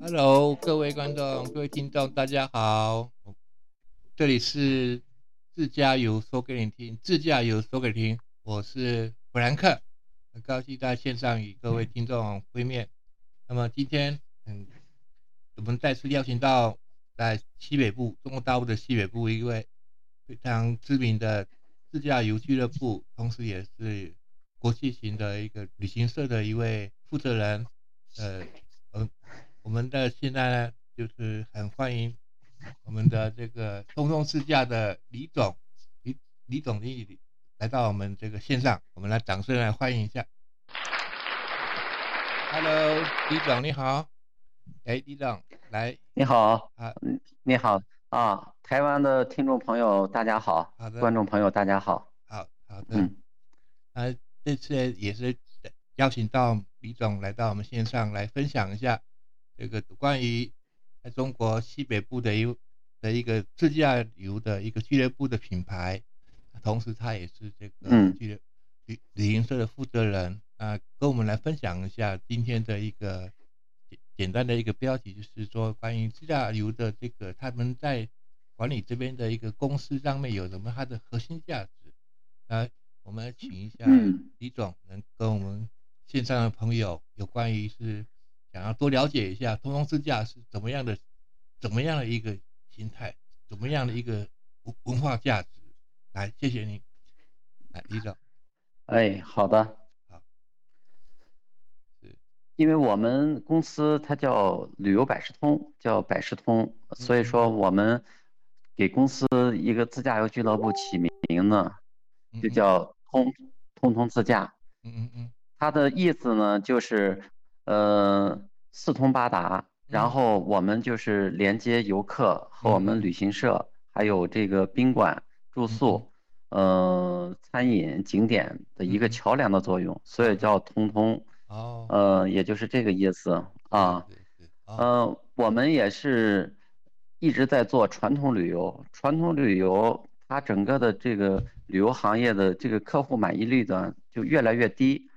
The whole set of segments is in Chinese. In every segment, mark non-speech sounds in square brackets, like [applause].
Hello，各位观众、各位听众，大家好，这里是自驾游说给你听，自驾游说给你听，我是弗兰克，很高兴在线上与各位听众会面。那么今天，嗯，我们再次邀请到在西北部，中国大陆的西北部一位非常知名的自驾游俱乐部，同时也是国际型的一个旅行社的一位负责人，呃，嗯。我们的现在呢，就是很欢迎我们的这个通通自驾的李总，李李总经理来到我们这个线上，我们来掌声来欢迎一下。Hello，李总你好，哎，李总来，你好。啊，你好。啊，台湾的听众朋友大家好，好的，观众朋友大家好，好好的，嗯，啊，这次也是邀请到李总来到我们线上来分享一下。这个关于在中国西北部的一的一个自驾游的一个俱乐部的品牌，同时他也是这个俱乐旅旅行社的负责人。啊，跟我们来分享一下今天的一个简简单的一个标题，就是说关于自驾游的这个他们在管理这边的一个公司上面有什么它的核心价值来，我们请一下李总能跟我们线上的朋友有关于是。想要多了解一下通通自驾是怎么样的，怎么样的一个形态，怎么样的一个文文化价值？来，谢谢您，来李总。哎，好的。好。是，因为我们公司它叫旅游百事通，叫百事通，所以说我们给公司一个自驾游俱乐部起名呢，就叫通通通自驾。嗯嗯嗯。它的意思呢，就是。呃，四通八达，然后我们就是连接游客和我们旅行社，还有这个宾馆住宿，呃，餐饮景点的一个桥梁的作用，所以叫通通。哦。呃，也就是这个意思啊。呃，我们也是一直在做传统旅游，传统旅游它整个的这个旅游行业的这个客户满意率呢就越来越低。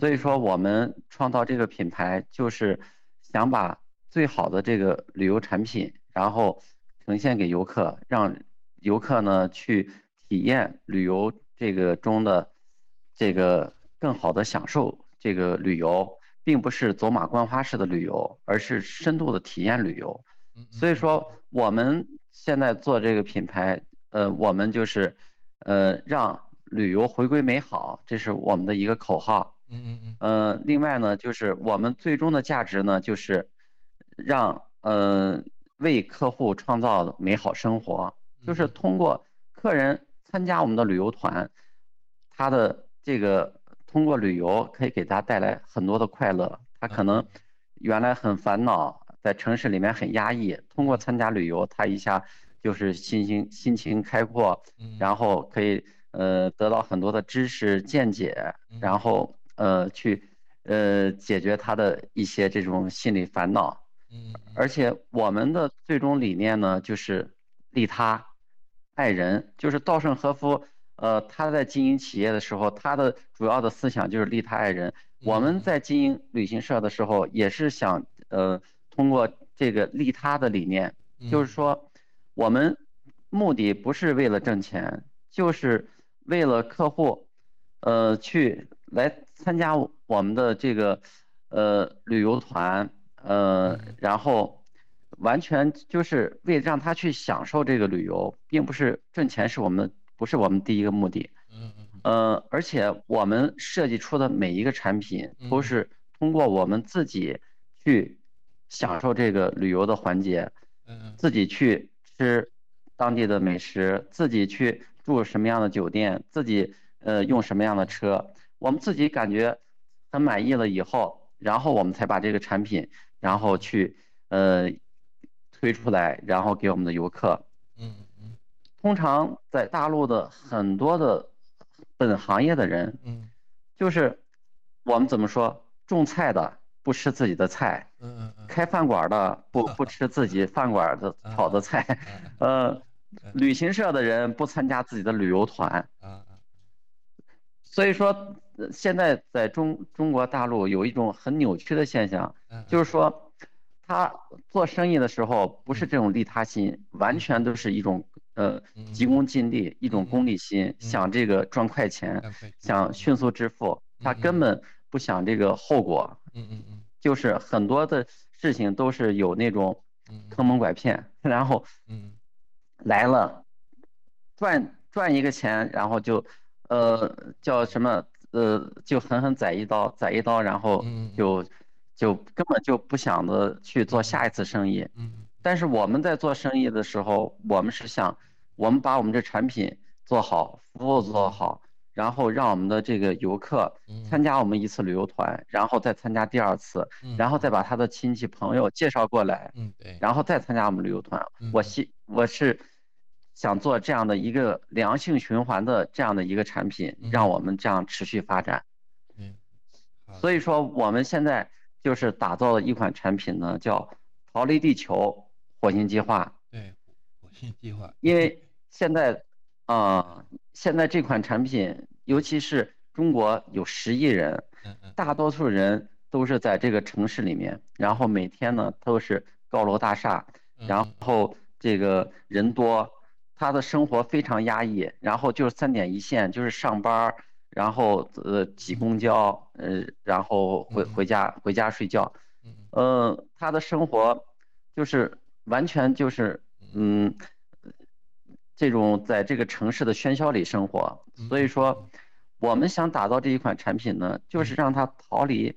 所以说，我们创造这个品牌，就是想把最好的这个旅游产品，然后呈现给游客，让游客呢去体验旅游这个中的这个更好的享受这个旅游，并不是走马观花式的旅游，而是深度的体验旅游。所以说，我们现在做这个品牌，呃，我们就是呃让旅游回归美好，这是我们的一个口号。嗯嗯嗯，呃，另外呢，就是我们最终的价值呢，就是让呃为客户创造美好生活，就是通过客人参加我们的旅游团，他的这个通过旅游可以给他带来很多的快乐，他可能原来很烦恼，在城市里面很压抑，通过参加旅游，他一下就是心情心情开阔，然后可以呃得到很多的知识见解，然后。呃，去，呃，解决他的一些这种心理烦恼，嗯，而且我们的最终理念呢，就是利他，爱人，就是稻盛和夫，呃，他在经营企业的时候，他的主要的思想就是利他爱人。我们在经营旅行社的时候，也是想，呃，通过这个利他的理念，就是说，我们目的不是为了挣钱，就是为了客户，呃，去来。参加我们的这个呃旅游团，呃，然后完全就是为让他去享受这个旅游，并不是挣钱是我们不是我们第一个目的。嗯嗯。呃，而且我们设计出的每一个产品都是通过我们自己去享受这个旅游的环节，嗯自己去吃当地的美食，自己去住什么样的酒店，自己呃用什么样的车。我们自己感觉很满意了以后，然后我们才把这个产品，然后去呃推出来，然后给我们的游客。嗯嗯。通常在大陆的很多的本行业的人，嗯，就是我们怎么说，种菜的不吃自己的菜，嗯嗯嗯，开饭馆的不 [laughs] 不吃自己饭馆的 [laughs] 炒的菜，呃，旅行社的人不参加自己的旅游团。所以说，现在在中中国大陆有一种很扭曲的现象，就是说，他做生意的时候不是这种利他心，完全都是一种呃急功近利，一种功利心，想这个赚快钱，想迅速致富，他根本不想这个后果。嗯嗯嗯，就是很多的事情都是有那种坑蒙拐骗，然后嗯来了赚赚一个钱，然后就。呃，叫什么？呃，就狠狠宰一刀，宰一刀，然后就就根本就不想着去做下一次生意。嗯。但是我们在做生意的时候，我们是想，我们把我们这产品做好，服务做好，然后让我们的这个游客参加我们一次旅游团，然后再参加第二次，然后再把他的亲戚朋友介绍过来，嗯，对，然后再参加我们旅游团。我希我是。想做这样的一个良性循环的这样的一个产品，让我们这样持续发展。嗯，所以说我们现在就是打造了一款产品呢，叫“逃离地球火星计划”。对，火星计划。因为 [laughs] 现在，啊，现在这款产品，尤其是中国有十亿人，大多数人都是在这个城市里面，然后每天呢都是高楼大厦，然后这个人多。他的生活非常压抑，然后就是三点一线，就是上班，然后呃挤公交，呃，然后回回家回家睡觉，嗯，他的生活就是完全就是嗯，这种在这个城市的喧嚣里生活，所以说我们想打造这一款产品呢，就是让他逃离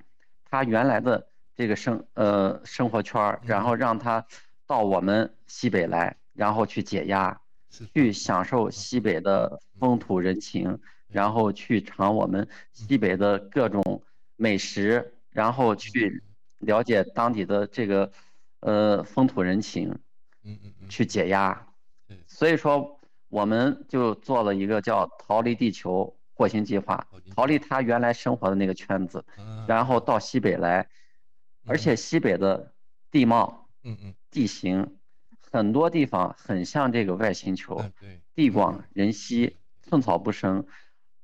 他原来的这个生呃生活圈儿，然后让他到我们西北来，然后去解压。去享受西北的风土人情，然后去尝我们西北的各种美食，然后去了解当地的这个呃风土人情，嗯嗯嗯，去解压。所以说我们就做了一个叫“逃离地球火星计划”，逃离他原来生活的那个圈子，然后到西北来，而且西北的地貌，嗯嗯，地形。很多地方很像这个外星球，地广人稀，寸草不生。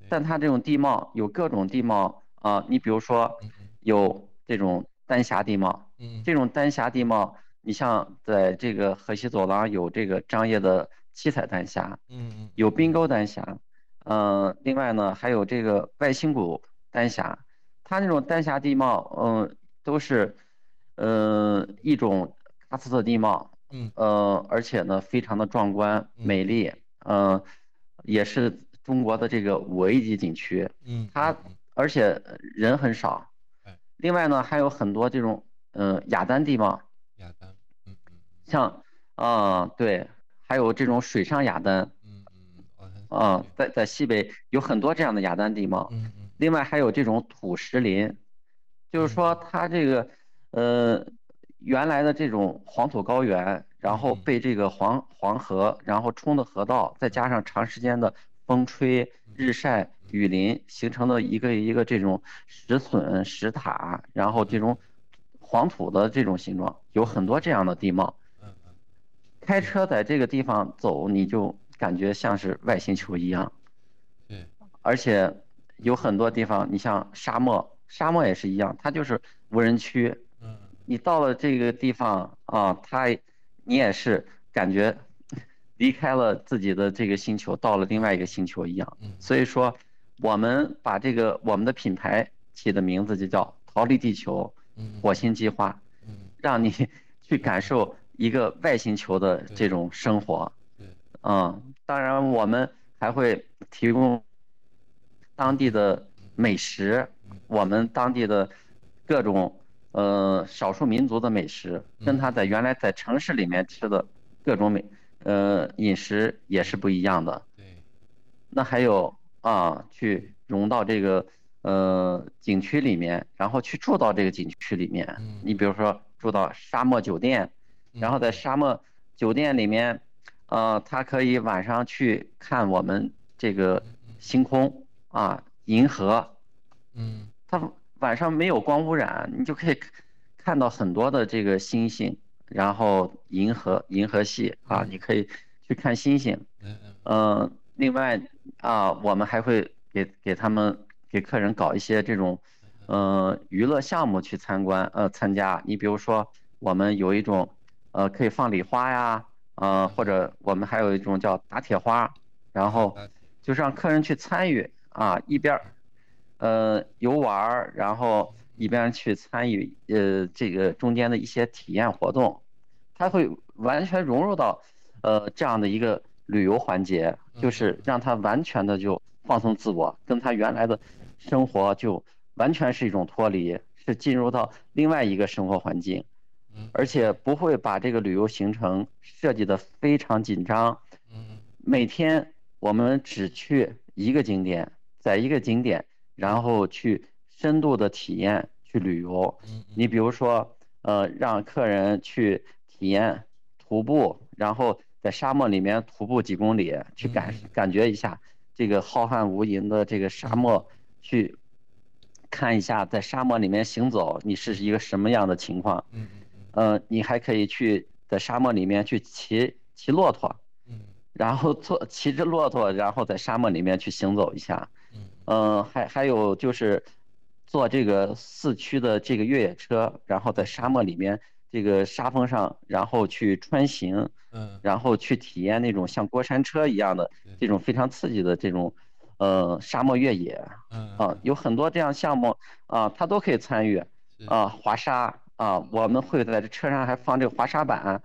但它这种地貌有各种地貌啊，你比如说有这种丹霞地貌，这种丹霞地貌，你像在这个河西走廊有这个张掖的七彩丹霞，嗯有冰沟丹霞，嗯，另外呢还有这个外星谷丹霞，它那种丹霞地貌，嗯，都是，嗯，一种喀斯特地貌。嗯。呃，而且呢，非常的壮观美丽，嗯，也是中国的这个五 A 级景区，嗯，它而且人很少，另外呢，还有很多这种嗯雅丹地貌，雅丹，像啊对，还有这种水上雅丹，嗯嗯，啊，在在西北有很多这样的雅丹地貌，嗯嗯，另外还有这种土石林，就是说它这个呃。原来的这种黄土高原，然后被这个黄黄河然后冲的河道，再加上长时间的风吹日晒雨淋形成的一个一个这种石笋石塔，然后这种黄土的这种形状，有很多这样的地貌。开车在这个地方走，你就感觉像是外星球一样。而且有很多地方，你像沙漠，沙漠也是一样，它就是无人区。你到了这个地方啊，它，你也是感觉离开了自己的这个星球，到了另外一个星球一样。所以说，我们把这个我们的品牌起的名字就叫“逃离地球，火星计划”，让你 [laughs] 去感受一个外星球的这种生活。嗯，当然我们还会提供当地的美食，我们当地的各种。呃，少数民族的美食跟他在原来在城市里面吃的各种美，呃，饮食也是不一样的。对。那还有啊，去融到这个呃景区里面，然后去住到这个景区里面。嗯。你比如说住到沙漠酒店，然后在沙漠酒店里面，呃，他可以晚上去看我们这个星空啊，银河。嗯。他。晚上没有光污染，你就可以看到很多的这个星星，然后银河银河系啊，你可以去看星星。嗯嗯。另外啊，我们还会给给他们给客人搞一些这种，呃，娱乐项目去参观呃参加。你比如说，我们有一种，呃，可以放礼花呀，呃，或者我们还有一种叫打铁花，然后就是让客人去参与啊，一边呃，游玩然后一边去参与呃这个中间的一些体验活动，他会完全融入到呃这样的一个。旅游环节就是让他完全的就放松自我，跟他原来的生活就完全是一种脱离，是进入到另外一个生活环境，而且不会把这个旅游行程设计的非常紧张，每天我们只去一个景点，在一个景点，然后去深度的体验去旅游，你比如说，呃，让客人去体验徒步，然后。在沙漠里面徒步几公里，去感感觉一下这个浩瀚无垠的这个沙漠，去看一下在沙漠里面行走，你是一个什么样的情况？嗯嗯你还可以去在沙漠里面去骑骑骆驼，嗯，然后坐骑着骆驼，然后在沙漠里面去行走一下，嗯，还还有就是坐这个四驱的这个越野车，然后在沙漠里面。这个沙峰上，然后去穿行，嗯，然后去体验那种像过山车一样的这种非常刺激的这种，呃，沙漠越野，嗯。啊，有很多这样项目啊，他都可以参与，啊，滑沙啊，我们会在这车上还放这个滑沙板，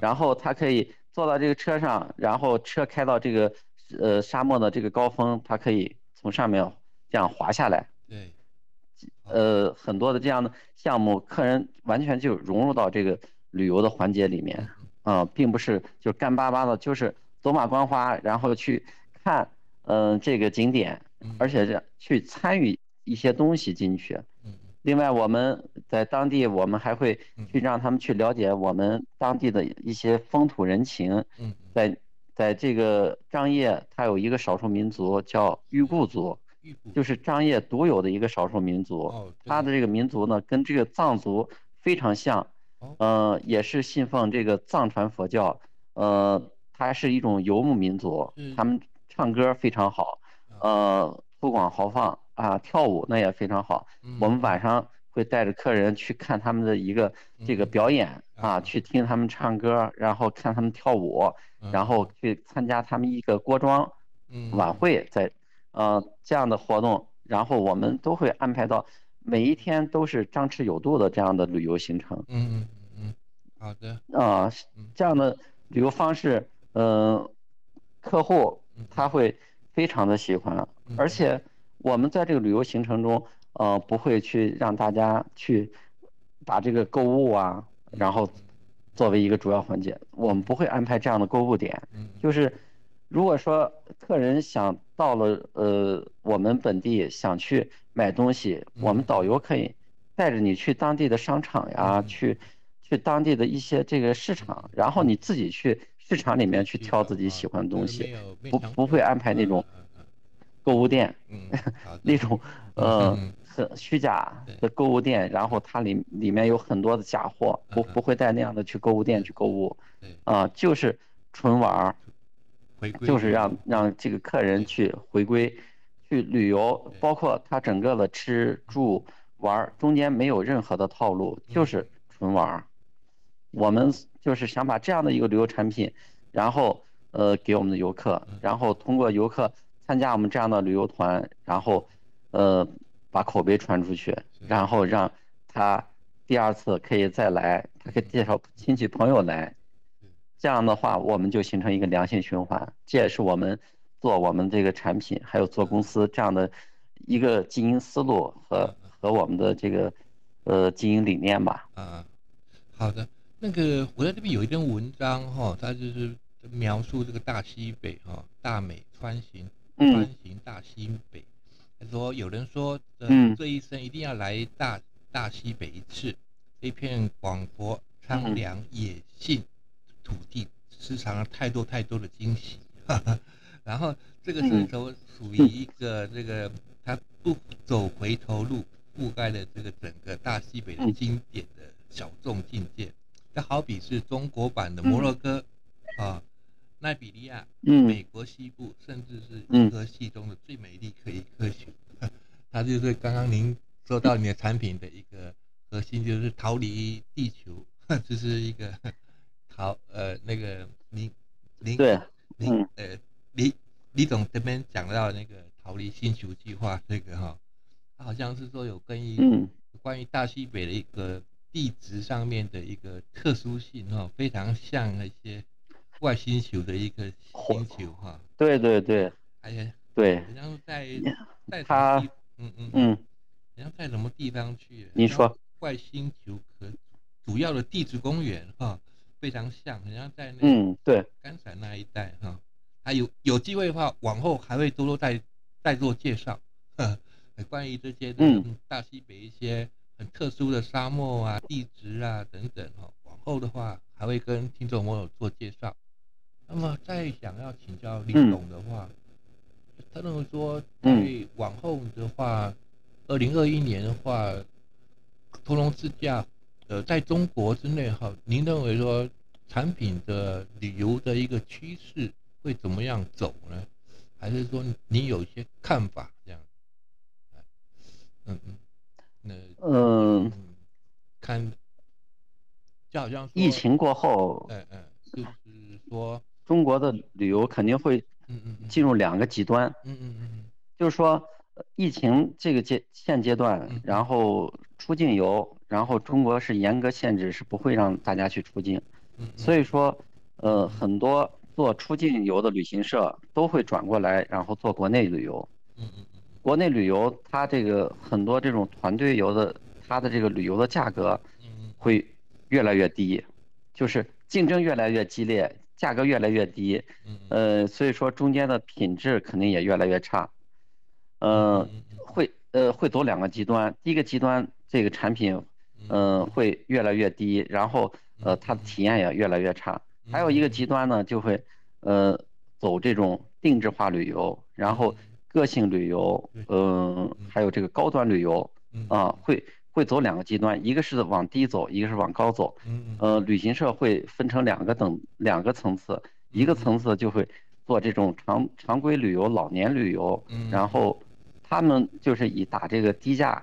然后他可以坐到这个车上，然后车开到这个呃沙漠的这个高峰，他可以从上面这样滑下来，对。呃，很多的这样的项目，客人完全就融入到这个旅游的环节里面，啊，并不是就干巴巴的，就是走马观花，然后去看，嗯，这个景点，而且是去参与一些东西进去。另外，我们在当地，我们还会去让他们去了解我们当地的一些风土人情。在在这个张掖，它有一个少数民族叫裕固族。就是张掖独有的一个少数民族，它的这个民族呢，跟这个藏族非常像，呃，也是信奉这个藏传佛教，呃，它是一种游牧民族，他们唱歌非常好，呃，粗犷豪放啊，跳舞那也非常好。我们晚上会带着客人去看他们的一个这个表演啊，去听他们唱歌，然后看他们跳舞，然后去参加他们一个锅庄晚会，在。呃，这样的活动，然后我们都会安排到每一天都是张弛有度的这样的旅游行程。嗯嗯嗯，好的。啊，这样的旅游方式，嗯，客户他会非常的喜欢，而且我们在这个旅游行程中，呃，不会去让大家去把这个购物啊，然后作为一个主要环节，我们不会安排这样的购物点，就是。如果说客人想到了呃我们本地想去买东西，我们导游可以带着你去当地的商场呀，去去当地的一些这个市场，然后你自己去市场里面去挑自己喜欢的东西，不不会安排那种购物店，[laughs] 那种呃很虚假的购物店，然后它里里面有很多的假货，不不会带那样的去购物店去购物，啊就是纯玩儿。就是让让这个客人去回归，去旅游，包括他整个的吃住玩儿中间没有任何的套路，就是纯玩儿。我们就是想把这样的一个旅游产品，然后呃给我们的游客，然后通过游客参加我们这样的旅游团，然后呃把口碑传出去，然后让他第二次可以再来，他可以介绍亲戚朋友来。这样的话，我们就形成一个良性循环，这也是我们做我们这个产品，还有做公司这样的一个经营思路和和我们的这个呃经营理念吧。啊，好的，那个我在这边有一篇文章哈，它就是描述这个大西北哈，大美川行，穿行大西北。他说有人说，嗯，这一生一定要来大大西北一次，这片广阔苍凉野性。土地时常太多太多的惊喜，[laughs] 然后这个是都属于一个这个他不走回头路，覆盖了这个整个大西北的经典的小众境界。它好比是中国版的摩洛哥啊，奈比利亚，嗯。美国西部，甚至是银河系中的最美丽可一颗球。[laughs] 它就是刚刚您说到你的产品的一个核心，就是逃离地球，[laughs] 这是一个 [laughs] 逃呃那个您您对您呃李李总这边讲到那个逃离星球计划这个哈，好像是说有关于关于大西北的一个地质上面的一个特殊性哈，非常像那些外星球的一个星球哈。对对对，哎呀，对，然后在在它。嗯嗯嗯，你要在什么地方去？你说外星球和主要的地质公园哈，非常像，好像在那嗯对甘陕那一带哈，还有有机会的话，往后还会多多再再做介绍，关于这些的大西北一些很特殊的沙漠啊、地质啊等等哈，往后的话还会跟听众朋友做介绍。那么再想要请教李总的话。他认为说，对往后的话，二零二一年的话，屠龙自驾，呃，在中国之内哈，您认为说产品的旅游的一个趋势会怎么样走呢？还是说你有一些看法这样？嗯嗯，那嗯，看，就好像疫情过后，嗯嗯，就是说中国的旅游肯定会。进入两个极端。嗯嗯嗯就是说，疫情这个阶现阶段，然后出境游，然后中国是严格限制，是不会让大家去出境。嗯。所以说，呃，很多做出境游的旅行社都会转过来，然后做国内旅游。嗯嗯嗯。国内旅游，它这个很多这种团队游的，它的这个旅游的价格，会越来越低，就是竞争越来越激烈。价格越来越低，呃，所以说中间的品质肯定也越来越差，嗯，会呃会走两个极端，第一个极端这个产品，嗯，会越来越低，然后呃它的体验也越来越差，还有一个极端呢就会呃走这种定制化旅游，然后个性旅游，嗯，还有这个高端旅游，啊会。会走两个极端，一个是往低走，一个是往高走。嗯呃，旅行社会分成两个等两个层次，一个层次就会做这种常常规旅游、老年旅游。嗯。然后，他们就是以打这个低价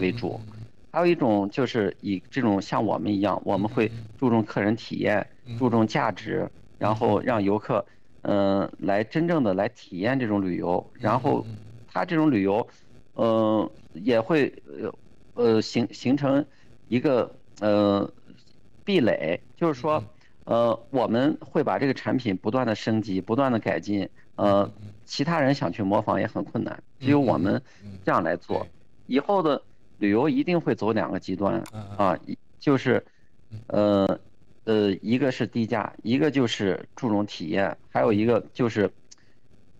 为主。嗯。还有一种就是以这种像我们一样，我们会注重客人体验，注重价值，然后让游客，嗯，来真正的来体验这种旅游。然后，他这种旅游，嗯，也会呃。呃，形形成一个呃壁垒，就是说，呃，我们会把这个产品不断的升级，不断的改进，呃，其他人想去模仿也很困难，只有我们这样来做。以后的旅游一定会走两个极端啊，一就是，呃呃，一个是低价，一个就是注重体验，还有一个就是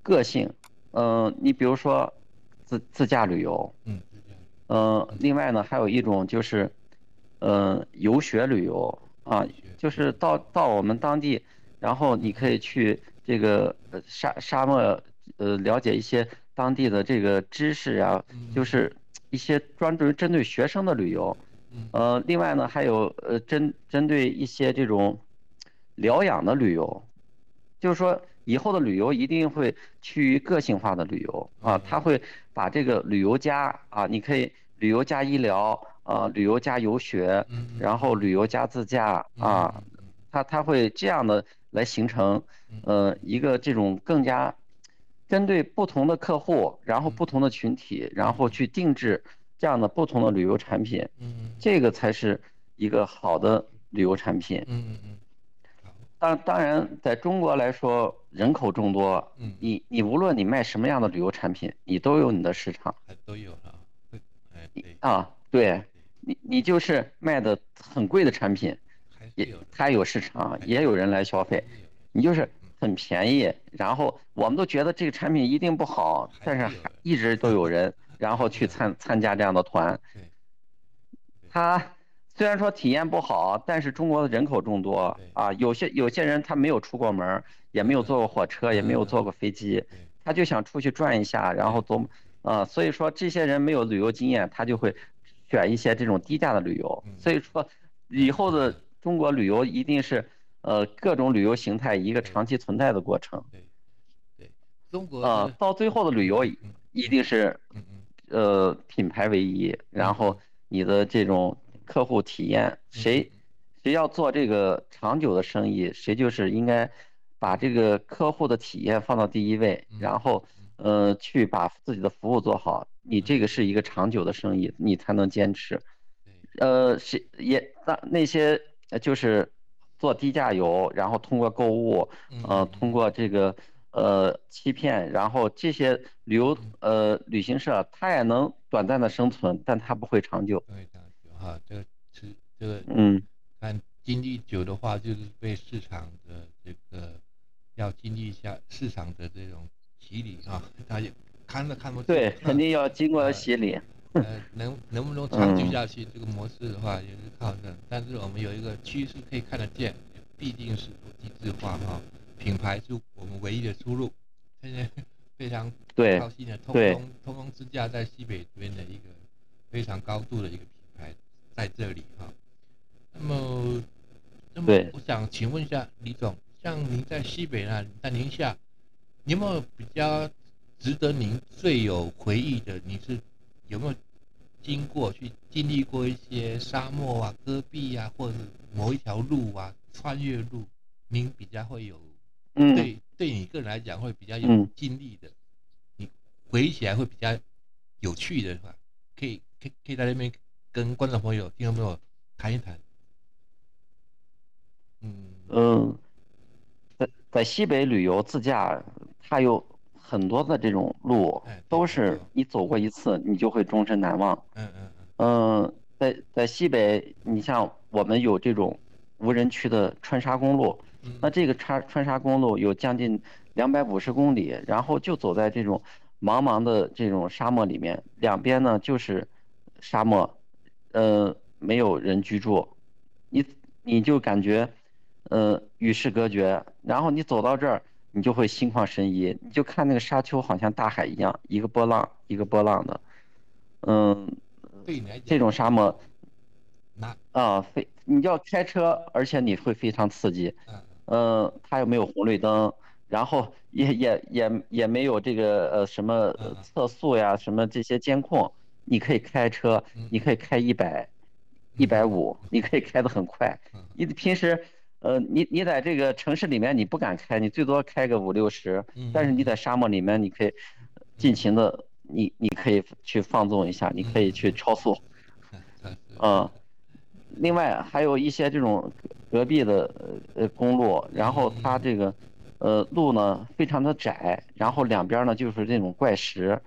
个性。嗯，你比如说自自驾旅游，嗯。嗯，另外呢，还有一种就是，呃，游学旅游啊，就是到到我们当地，然后你可以去这个沙沙漠，呃，了解一些当地的这个知识啊，就是一些专注于针对学生的旅游。呃，另外呢，还有呃针针对一些这种疗养的旅游，就是说以后的旅游一定会趋于个性化的旅游啊，它会把这个旅游家啊，你可以。旅游加医疗啊，旅游加游学，然后旅游加自驾啊，它它会这样的来形成，呃，一个这种更加针对不同的客户，然后不同的群体，然后去定制这样的不同的旅游产品，这个才是一个好的旅游产品。嗯嗯嗯。当当然，在中国来说，人口众多，你你无论你卖什么样的旅游产品，你都有你的市场。都有啊。啊，对，你你就是卖的很贵的产品，也它有市场，也有人来消费。你就是很便宜，然后我们都觉得这个产品一定不好，但是还一直都有人，[laughs] 然后去参参加这样的团。他虽然说体验不好，但是中国的人口众多啊，有些有些人他没有出过门，也没有坐过火车，也没有坐过飞机，他就想出去转一下，然后走。啊，所以说这些人没有旅游经验，他就会选一些这种低价的旅游。所以说，以后的中国旅游一定是，呃各种旅游形态一个长期存在的过程。对，对，中国啊，到最后的旅游一定是，呃，品牌为一，然后你的这种客户体验，谁谁要做这个长久的生意，谁就是应该把这个客户的体验放到第一位，然后呃去把自己的服务做好，你这个是一个长久的生意，你才能坚持。呃，谁也那那些就是做低价游，然后通过购物，呃，通过这个呃欺骗，然后这些旅游呃旅行社，它也能短暂的生存，但它不会长久。长久哈，这个是这个嗯，看经历久的话，就是被市场的这个要经历一下市场的这种洗礼啊，[laughs] 他也看都看不对，肯定要经过洗礼。[laughs] 呃，能能不能长久下去？这个模式的话也是靠这，但是我们有一个趋势可以看得见，毕竟是国际制化哈，品牌是我们唯一的出路。现在 [laughs] 非常高兴的通通通通支架在西北这边的一个非常高度的一个在这里哈。那么，那么我想请问一下李总，像您在西北那，在宁夏，有没有比较值得您最有回忆的？你是？有没有经过去经历过一些沙漠啊、戈壁啊，或者是某一条路啊、穿越路，您比较会有，对对你个人来讲会比较有经历的，你回忆起来会比较有趣的，话？可以可以可以在那边跟观众朋友、听众朋友谈一谈。嗯嗯，在在西北旅游自驾，它有。很多的这种路都是你走过一次，你就会终身难忘。嗯嗯嗯。在在西北，你像我们有这种无人区的川沙公路，那这个川川沙公路有将近两百五十公里，然后就走在这种茫茫的这种沙漠里面，两边呢就是沙漠，呃，没有人居住，你你就感觉呃与世隔绝，然后你走到这儿。你就会心旷神怡，你就看那个沙丘，好像大海一样，一个波浪一个波浪的，嗯，这种沙漠，那啊，非你要开车，而且你会非常刺激，嗯，它又没有红绿灯，然后也也也也没有这个呃什么测速呀，什么这些监控，你可以开车，你可以开一百，一百五，你可以开得很快，你平时。呃，你你在这个城市里面你不敢开，你最多开个五六十，但是你在沙漠里面你可以尽情的，你你可以去放纵一下，你可以去超速，嗯，另外还有一些这种隔壁的呃公路，然后它这个呃路呢非常的窄，然后两边呢就是这种怪石，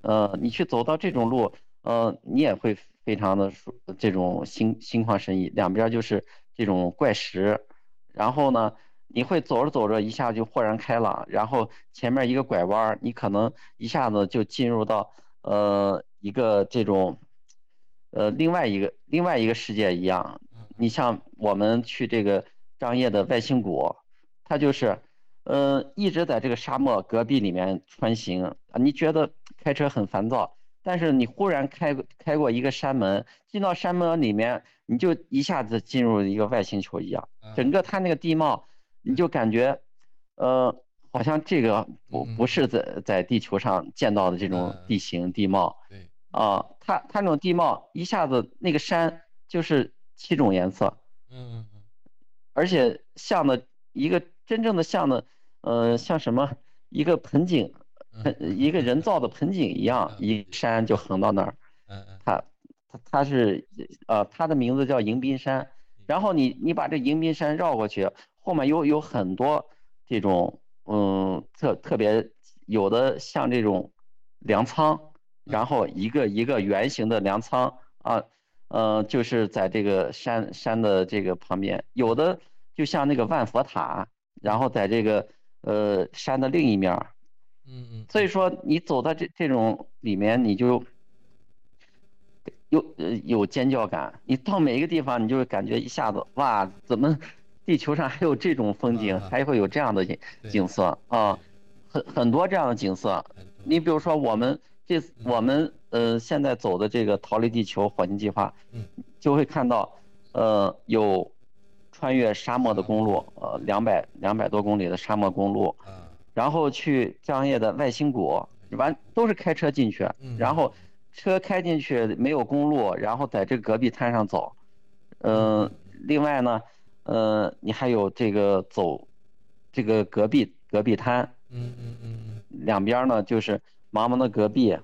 呃，你去走到这种路，呃，你也会非常的这种心心旷神怡，两边就是这种怪石。然后呢，你会走着走着一下就豁然开朗，然后前面一个拐弯，你可能一下子就进入到呃一个这种，呃另外一个另外一个世界一样。你像我们去这个张掖的外星谷，它就是，呃一直在这个沙漠戈壁里面穿行啊，你觉得开车很烦躁，但是你忽然开开过一个山门，进到山门里面。你就一下子进入一个外星球一样，整个它那个地貌，你就感觉，呃，好像这个不不是在在地球上见到的这种地形地貌。对。啊，它它那种地貌一下子那个山就是七种颜色。嗯嗯嗯。而且像的一个真正的像的，呃，像什么一个盆景，盆一个人造的盆景一样，一山就横到那儿。嗯嗯。它。它是，呃，它的名字叫迎宾山，然后你你把这迎宾山绕过去，后面有有很多这种，嗯，特特别有的像这种粮仓，然后一个一个圆形的粮仓啊，呃，就是在这个山山的这个旁边，有的就像那个万佛塔，然后在这个呃山的另一面，嗯嗯，所以说你走到这这种里面，你就。有呃有尖叫感，你到每一个地方，你就会感觉一下子哇，怎么地球上还有这种风景，还会有这样的景景色啊，很很多这样的景色。你比如说我们这我们呃现在走的这个逃离地球火星计划，就会看到呃有穿越沙漠的公路，呃，两百两百多公里的沙漠公路，然后去张掖的外星谷，完都是开车进去，然后车开进去没有公路，然后在这个戈壁滩上走，嗯，另外呢，呃，你还有这个走这个戈壁戈壁滩，嗯嗯嗯，两边呢就是茫茫的戈壁，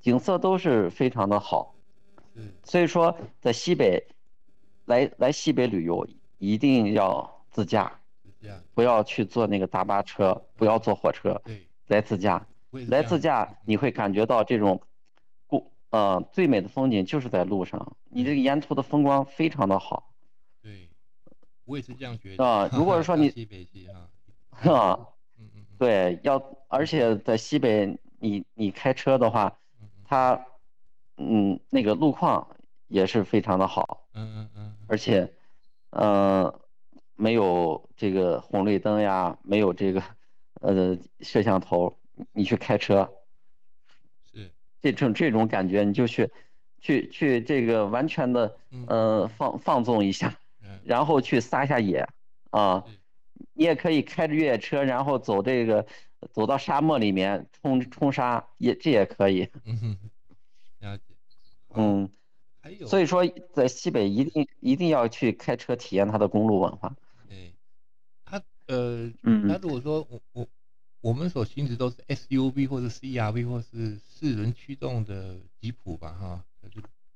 景色都是非常的好，所以说在西北。来来西北旅游一定要自驾，不要去坐那个大巴车，不要坐火车，来自驾，来自驾你会感觉到这种，过呃最美的风景就是在路上，你这个沿途的风光非常的好。对，我也是这样觉得。啊。如果说你 [laughs] 西北西啊，[laughs] 啊，对，要而且在西北你你开车的话，它嗯那个路况也是非常的好。嗯嗯嗯。而且，呃，没有这个红绿灯呀，没有这个，呃，摄像头，你去开车，是这种这种感觉，你就去，去去这个完全的，呃，放放纵一下，然后去撒下野，啊，你也可以开着越野车，然后走这个，走到沙漠里面冲冲沙，也这也可以。嗯，了解。嗯。所以说，在西北一定一定要去开车体验它的公路文化。对，它呃，嗯那如果说我我我们所行驶都是 SUV 或者 CRV 或是四轮驱动的吉普吧，哈，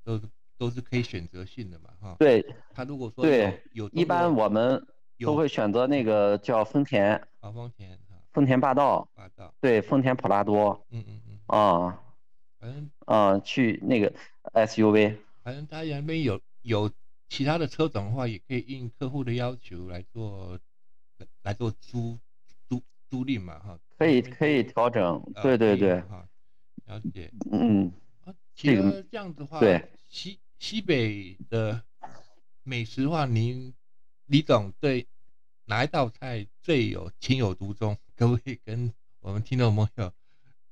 都都是可以选择性的嘛，哈。对。它如果说对有一般我们都会选择那个叫丰田啊，丰田丰田霸道，霸道对，丰田普拉多，嗯嗯嗯啊，反正啊去那个 SUV。反正他那边有有其他的车种的话，也可以应客户的要求来做来做租租租赁嘛，哈。可以可以调整，对对对。哈，了解。嗯。啊，其实这样子的话，对西西北的美食话，您李总对哪一道菜最有情有独钟？可不可以跟我们听众朋友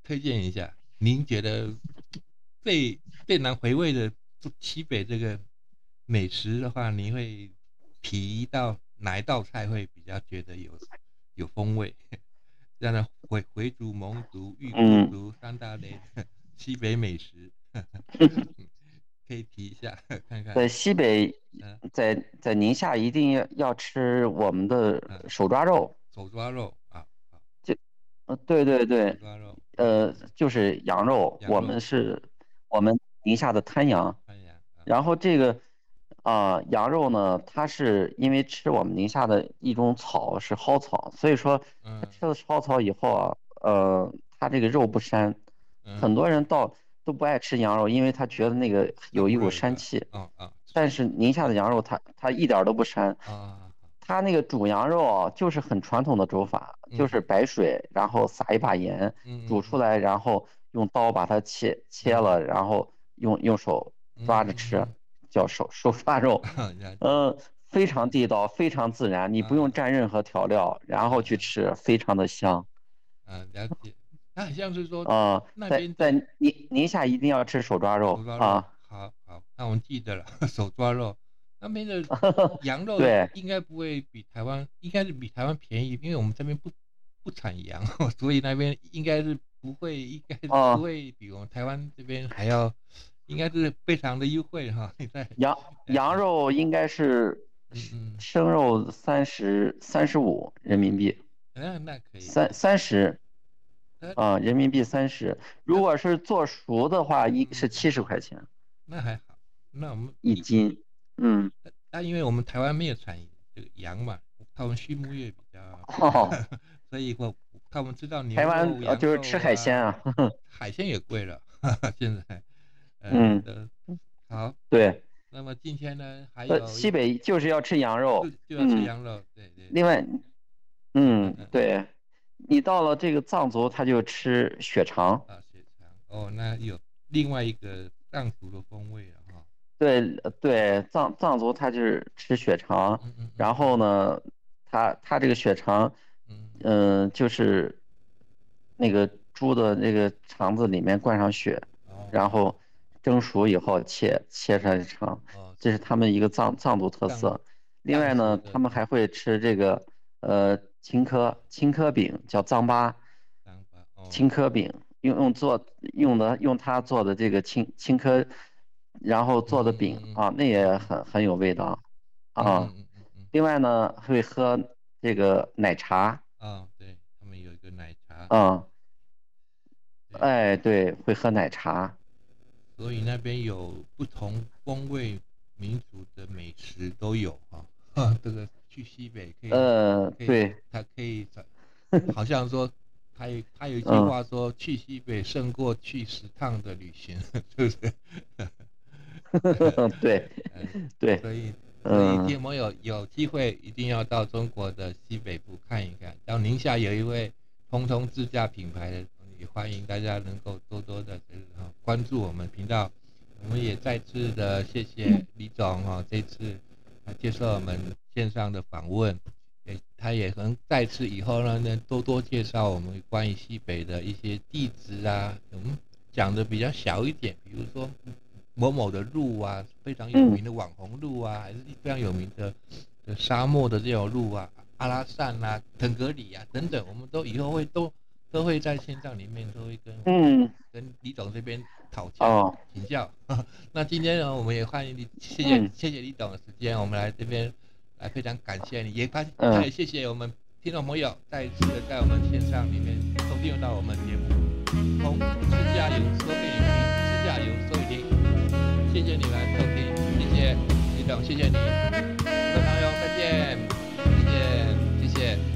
推荐一下？您觉得最最难回味的？西北这个美食的话，你会提到哪一道菜会比较觉得有有风味？[laughs] 这样的回回族、蒙族、玉姑族三大类 [laughs] 西北美食，[laughs] 可以提一下看看。在西北，在在宁夏一定要要吃我们的手抓肉。手抓肉啊，就呃对对对，手抓肉，呃就是羊肉，我们是我们宁夏的滩羊。然后这个，啊，羊肉呢，它是因为吃我们宁夏的一种草是蒿草，所以说它，吃了蒿草以后啊，呃，它这个肉不膻，很多人到都不爱吃羊肉，因为他觉得那个有一股膻气。但是宁夏的羊肉它它一点都不膻。它那个煮羊肉啊，就是很传统的煮法，就是白水，然后撒一把盐，煮出来，然后用刀把它切切了，然后用用手。抓着吃，叫手手抓肉，[laughs] 嗯，非常地道，非常自然，你不用蘸任何调料，然后去吃，非常的香。嗯，了解。那很像是说，啊，在在宁宁夏一定要吃手抓肉啊。好好，那我们记得了，[laughs] 手抓肉。那边的 [laughs] 羊肉对，应该不会比台湾，应该是比台湾便宜，因为我们这边不不产羊，所以那边应该是不会，应该是不会比我们台湾这边还要。应该是非常的优惠哈，在羊 [laughs] 羊肉应该是，生肉三十三十五人民币，嗯，那可以。三三十，啊，人民币三十，如果是做熟的话，一是七十块钱，那还好，那我们一斤，嗯，那因为我们台湾没有产这个羊嘛，他们畜牧业比较，[laughs] 所以我他们知道牛台湾就是吃海鲜啊，[laughs] 海鲜也贵了，现在。嗯，好，对。那么今天呢，还有西北就是要吃羊肉，就要吃羊肉，对对。另外，嗯，对，你到了这个藏族，他就吃血肠。啊，血肠。哦，那有另外一个藏族的风味啊。对对，藏藏族他就是吃血肠，然后呢，他他这个血肠，嗯，就是那个猪的那个肠子里面灌上血，然后。蒸熟以后切切成肠，这是他们一个藏藏族特色。另外呢，他们还会吃这个呃青稞青稞饼，叫藏巴。青稞饼用用做用的用它做的这个青青稞，然后做的饼啊，那也很很有味道啊。另外呢，会喝这个奶茶。啊，对他们有一个奶茶。啊。哎，对，会喝奶茶。所以那边有不同风味民族的美食都有哈。[laughs] 这个去西北可以。呃，对。他可以，[laughs] 好像说。他有他有一句话说：“去西北胜过去十趟的旅行，[laughs] 是不是？”对，对。所以，所以听朋友有机会一定要到中国的西北部看一看。然后宁夏有一位通通自驾品牌的，也欢迎大家能够多多的关注我们频道。我们也再次的谢谢李总哈，这次接受我们线上的访问。他也可能再次以后呢，能多多介绍我们关于西北的一些地址啊，我们讲的比较小一点，比如说某某的路啊，非常有名的网红路啊，还是非常有名的沙漠的这条路啊，阿拉善啊、腾格里啊等等，我们都以后会都都会在线上里面都会跟嗯跟李总这边讨教请教。[laughs] 那今天呢，我们也欢迎你，谢谢谢谢李总的时间，我们来这边。来，非常感谢你，也感也谢谢我们听众朋友再一次的在我们线上里面收听到我们节目，从自驾游说给你听，自驾游说给你听，谢谢你们收听，谢谢李总，谢谢你，各位朋友再见，谢谢，谢谢。